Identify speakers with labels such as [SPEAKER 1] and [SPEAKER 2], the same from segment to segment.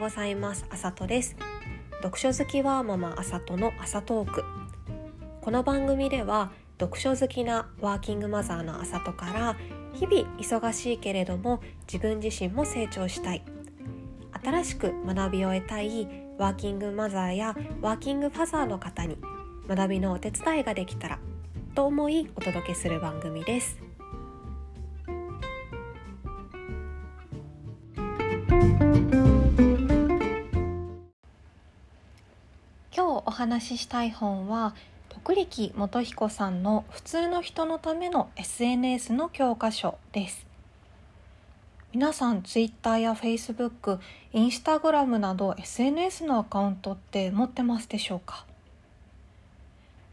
[SPEAKER 1] ございます。あさとです。読書好きはママあさとの朝トークこの番組では読書好きなワーキングマザーのあさとから日々忙しいけれども自分自身も成長したい。新しく学びを得たいワーキングマザーやワーキングファザーの方に学びのお手伝いができたらと思いお届けする番組です。今日お話ししたい本は徳力元彦さんの普通の人のための SNS の教科書です。皆さん Twitter や Facebook、Instagram など SNS のアカウントって持ってますでしょうか？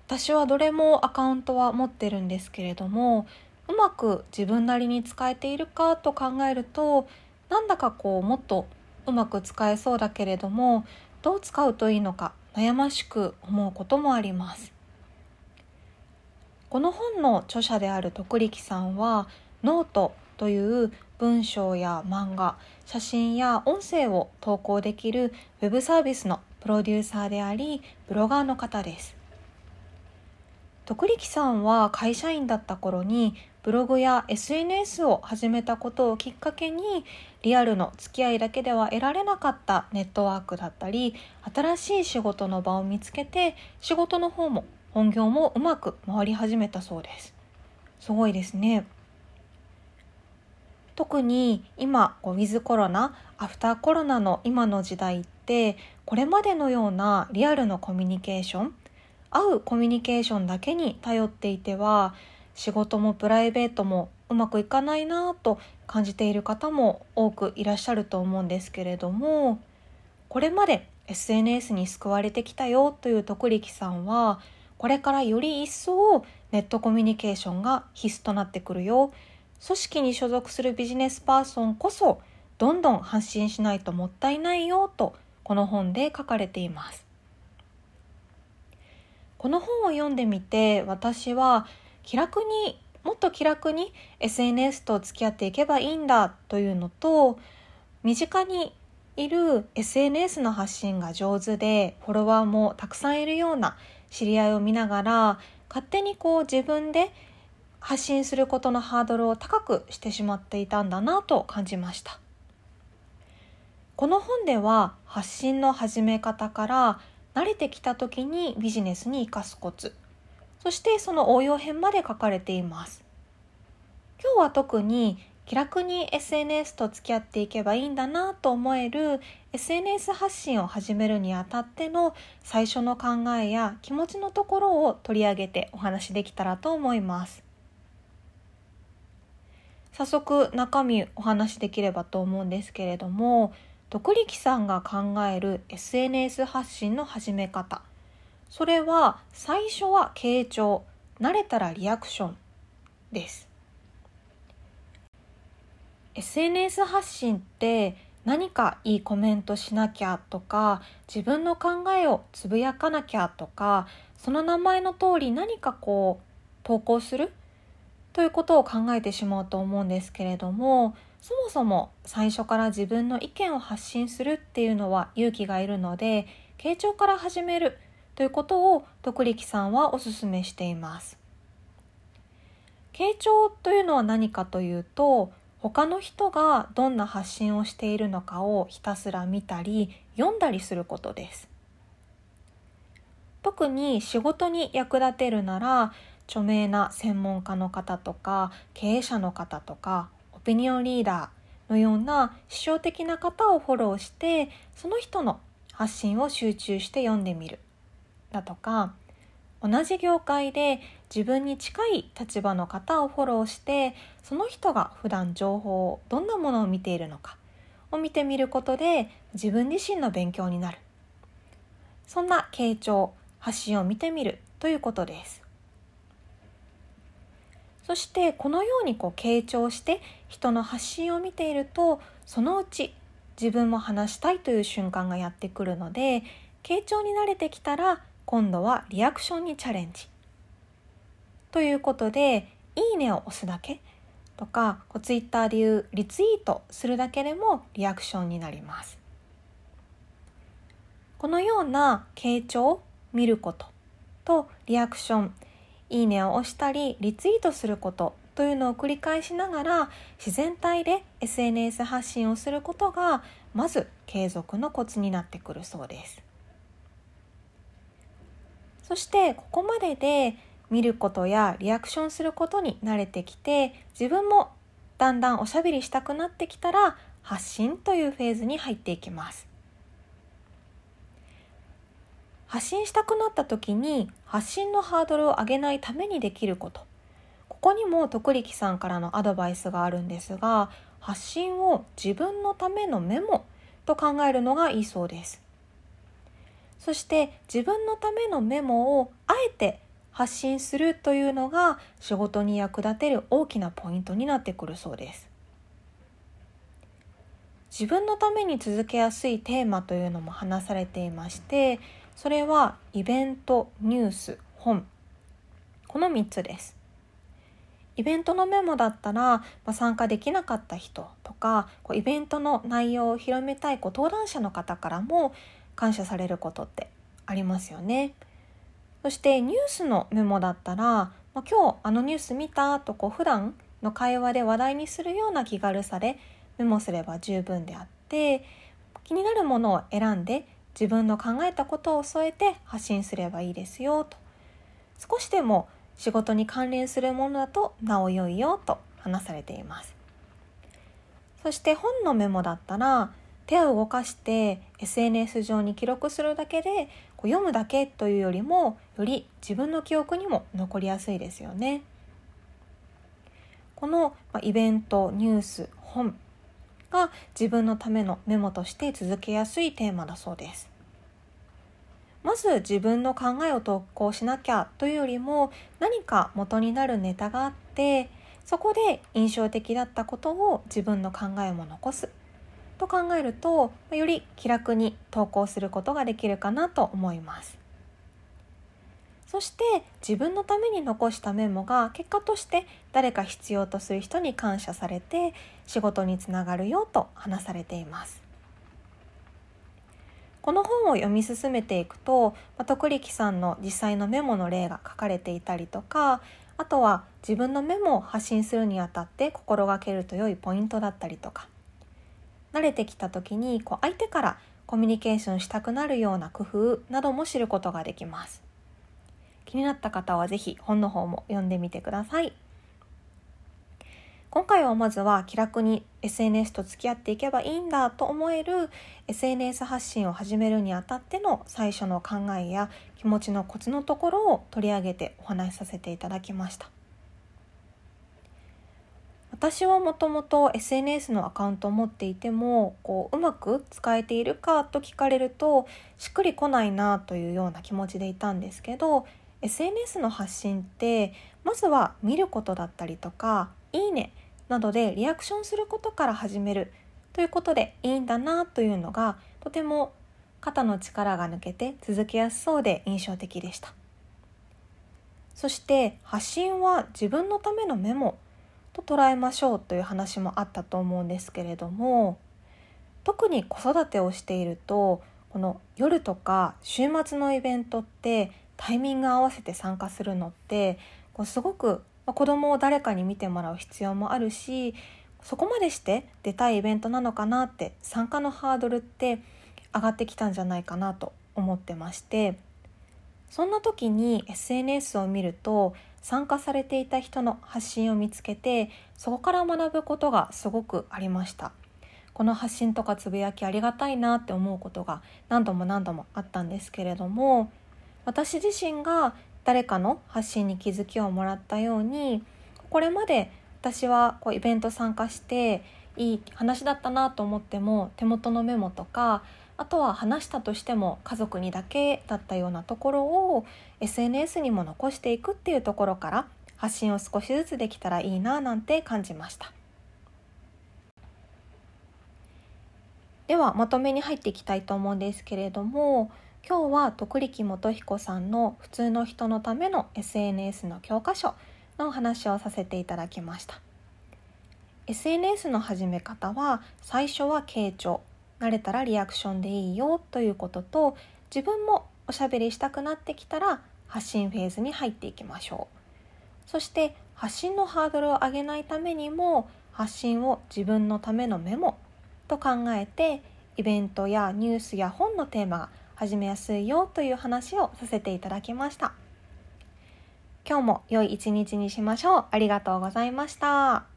[SPEAKER 1] 私はどれもアカウントは持ってるんですけれどもうまく自分なりに使えているかと考えるとなんだかこうもっとうまく使えそうだけれどもどう使うといいのか悩ましく思うこともあります。この本の著者である徳力さんはノートという文章や漫画写真や音声を投稿できるウェブサービスのプロデューサーでありブロガーの方です。徳力さんは会社員だった頃にブログや SNS を始めたことをきっかけにリアルの付き合いだけでは得られなかったネットワークだったり新しい仕事の場を見つけて仕事の方も本業もうまく回り始めたそうです。すごいですね。特に今ウィズコロナアフターコロナの今の時代ってこれまでのようなリアルのコミュニケーション会うコミュニケーションだけに頼っていては仕事もプライベートもうまくいかないなと感じている方も多くいらっしゃると思うんですけれどもこれまで SNS に救われてきたよという徳力さんはこれからより一層ネットコミュニケーションが必須となってくるよ。組織に所属するビジネスパーソンこそどんどん発信しないともったいないよとこの本で書かれています。この本を読んでみて私は気楽にもっと気楽に SNS と付き合っていけばいいんだというのと身近にいる SNS の発信が上手でフォロワーもたくさんいるような知り合いを見ながら勝手にこう自分で発信することのハードルを高くしてしまっていたんだなと感じました。この本では発信の始め方から慣れてきた時にビジネスに生かすコツ。そしてその応用編まで書かれています。今日は特に気楽に SNS と付き合っていけばいいんだなと思える SNS 発信を始めるにあたっての最初の考えや気持ちのところを取り上げてお話できたらと思います。早速中身お話しできればと思うんですけれども独力さんが考える SNS 発信の始め方。それは最初は傾聴慣れたらリアクションです。SNS 発信って何かいいコメントしなきゃとか自分の考えをつぶやかなきゃとかその名前の通り何かこう投稿するということを考えてしまうと思うんですけれどもそもそも最初から自分の意見を発信するっていうのは勇気がいるので傾聴から始めるということを徳力さんはお勧めしています。傾聴というのは何かというと他の人がどんな発信をしているのかをひたすら見たり読んだりすることです。特に仕事に役立てるなら著名な専門家の方とか経営者の方とかオピニオンリーダーのような師匠的な方をフォローしてその人の発信を集中して読んでみるだとか同じ業界で自分に近い立場の方をフォローしてその人が普段情報をどんなものを見ているのかを見てみることで自分自身の勉強になる。そんな傾聴発信を見てみるということです。そしてこのようにこう傾聴して人の発信を見ているとそのうち自分も話したいという瞬間がやってくるので傾聴に慣れてきたら今度はリアクションにチャレンジ。ということで「いいね」を押すだけ。とかこうツイッターでいうリツイートするだけでもリアクションになります。このような傾聴を見ること。とリアクション。いいねを押したりリツイートすること。というのを繰り返しながら自然体で SNS 発信をすることがまず継続のコツになってくるそうです。そしてここまでで見ることやリアクションすることに慣れてきて自分もだんだんおしゃべりしたくなってきたら発信というフェーズに入っていきます。発信したくなった時に発信のハードルを上げないためにできること。ここにも徳力さんからのアドバイスがあるんですが発信を自分のためのメモと考えるのがいいそうです。そして自分のためのメモをあえて発信するというのが仕事に役立てる大きなポイントになってくるそうです。自分のために続けやすいテーマというのも話されていましてそれはイベントニュース本。この3つです。イベントのメモだったら、まあ、参加できなかった人とかこうイベントの内容を広めたいこう登壇者の方からも感謝されることってありますよね。そしてニュースのメモだったら、ま、今日あのニュース見たとこう普段の会話で話題にするような気軽さでメモすれば十分であって気になるものを選んで自分の考えたことを添えて発信すればいいですよと少しでも仕事に関連するものだとなお良いよと話されていますそして本のメモだったら手を動かして SNS 上に記録するだけでこう読むだけというよりもより自分の記憶にも残りやすいですよね。このイベントニュース本が自分のためのメモとして続けやすいテーマだそうです。まず自分の考えを投稿しなきゃというよりも何か元になるネタがあってそこで印象的だったことを自分の考えも残すと考えるとより気楽に投稿することができるかなと思います。そして自分のために残したメモが結果として誰か必要とする人に感謝されて仕事につながるよと話されています。この本を読み進めていくと、徳力さんの実際のメモの例が書かれていたりとかあとは自分のメモを発信するにあたって心がけると良いポイントだったりとか慣れてきた時にこう相手からコミュニケーションしたくなるような工夫なども知ることができます。気になった方は是非本の方も読んでみてください。今回はまずは気楽に SNS と付き合っていけばいいんだと思える SNS 発信を始めるにあたっての最初の考えや気持ちのコツのところを取り上げてお話しさせていただきました。私はもともと SNS のアカウントを持っていてもこううまく使えているかと聞かれるとしっくりこないなというような気持ちでいたんですけど SNS の発信ってまずは見ることだったりとか「いいね」などでリアクションすることから始めるということでいいんだなというのがとても肩の力が抜けて続けやすそうで印象的でした。そして発信は自分のためのメモと捉えましょうという話もあったと思うんですけれども特に子育てをしているとこの夜とか週末のイベントってタイミング合わせて参加するのってこうすごくま、子供を誰かに見てもらう必要もあるしそこまでして出たいイベントなのかなって参加のハードルって上がってきたんじゃないかなと思ってましてそんな時に SNS を見ると参加されていた人の発信を見つけてそこから学ぶことがすごくありました。この発信とかつぶやきありがたいなって思うことが何度も何度もあったんですけれども私自身が誰かの発信に気づきをもらったようにこれまで私はこうイベント参加していい話だったなと思っても手元のメモとかあとは話したとしても家族にだけだったようなところを SNS にも残していくっていうところから発信を少しずつできたらいいななんて感じました。ではまとめに入っていきたいと思うんですけれども今日は徳力元彦さんの普通の人のための SNS の教科書のお話をさせていただきました。SNS の始め方は最初は傾聴。慣れたらリアクションでいいよということと自分もおしゃべりしたくなってきたら発信フェーズに入っていきましょう。そして発信のハードルを上げないためにも発信を自分のためのメモと考えてイベントやニュースや本のテーマが始めやすいよという話をさせていただきました。今日も良い一日にしましょう。ありがとうございました。